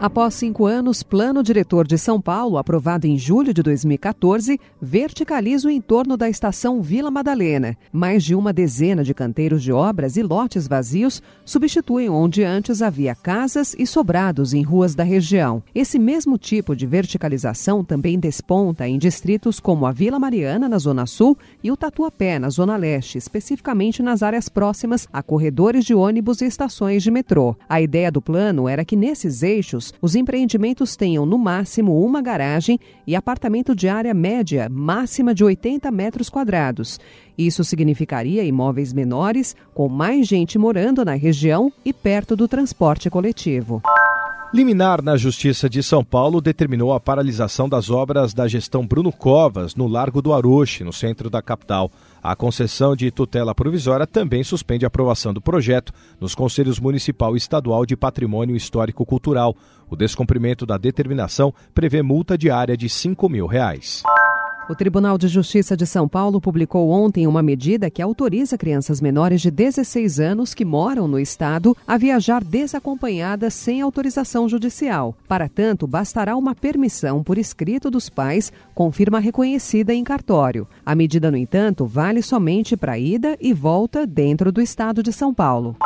Após cinco anos, Plano Diretor de São Paulo, aprovado em julho de 2014, verticaliza o entorno da estação Vila Madalena. Mais de uma dezena de canteiros de obras e lotes vazios substituem onde antes havia casas e sobrados em ruas da região. Esse mesmo tipo de verticalização também desponta em distritos como a Vila Mariana, na Zona Sul, e o Tatuapé, na Zona Leste, especificamente nas áreas próximas a corredores de ônibus e estações de metrô. A ideia do plano era que nesses eixos os empreendimentos tenham no máximo uma garagem e apartamento de área média máxima de 80 metros quadrados. Isso significaria imóveis menores, com mais gente morando na região e perto do transporte coletivo. Liminar na Justiça de São Paulo determinou a paralisação das obras da gestão Bruno Covas no Largo do Aroche, no centro da capital. A concessão de tutela provisória também suspende a aprovação do projeto nos Conselhos Municipal e Estadual de Patrimônio Histórico Cultural. O descumprimento da determinação prevê multa diária de 5 mil reais. O Tribunal de Justiça de São Paulo publicou ontem uma medida que autoriza crianças menores de 16 anos que moram no estado a viajar desacompanhadas sem autorização judicial. Para tanto, bastará uma permissão por escrito dos pais com firma reconhecida em cartório. A medida, no entanto, vale somente para ida e volta dentro do estado de São Paulo.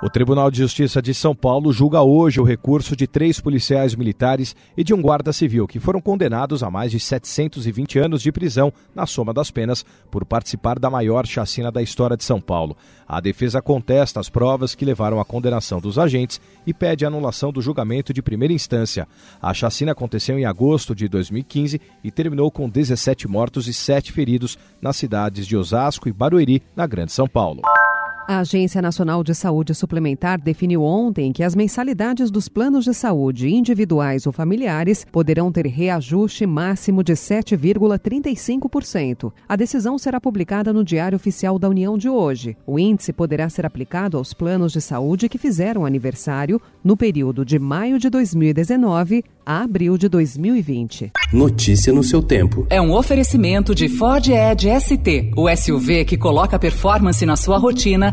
O Tribunal de Justiça de São Paulo julga hoje o recurso de três policiais militares e de um guarda civil que foram condenados a mais de 720 anos de prisão na soma das penas por participar da maior chacina da história de São Paulo. A defesa contesta as provas que levaram à condenação dos agentes e pede a anulação do julgamento de primeira instância. A chacina aconteceu em agosto de 2015 e terminou com 17 mortos e 7 feridos nas cidades de Osasco e Barueri, na Grande São Paulo. A Agência Nacional de Saúde Suplementar definiu ontem que as mensalidades dos planos de saúde individuais ou familiares poderão ter reajuste máximo de 7,35%. A decisão será publicada no Diário Oficial da União de hoje. O índice poderá ser aplicado aos planos de saúde que fizeram aniversário no período de maio de 2019 a abril de 2020. Notícia no seu tempo. É um oferecimento de Ford Edge ST, o SUV que coloca performance na sua rotina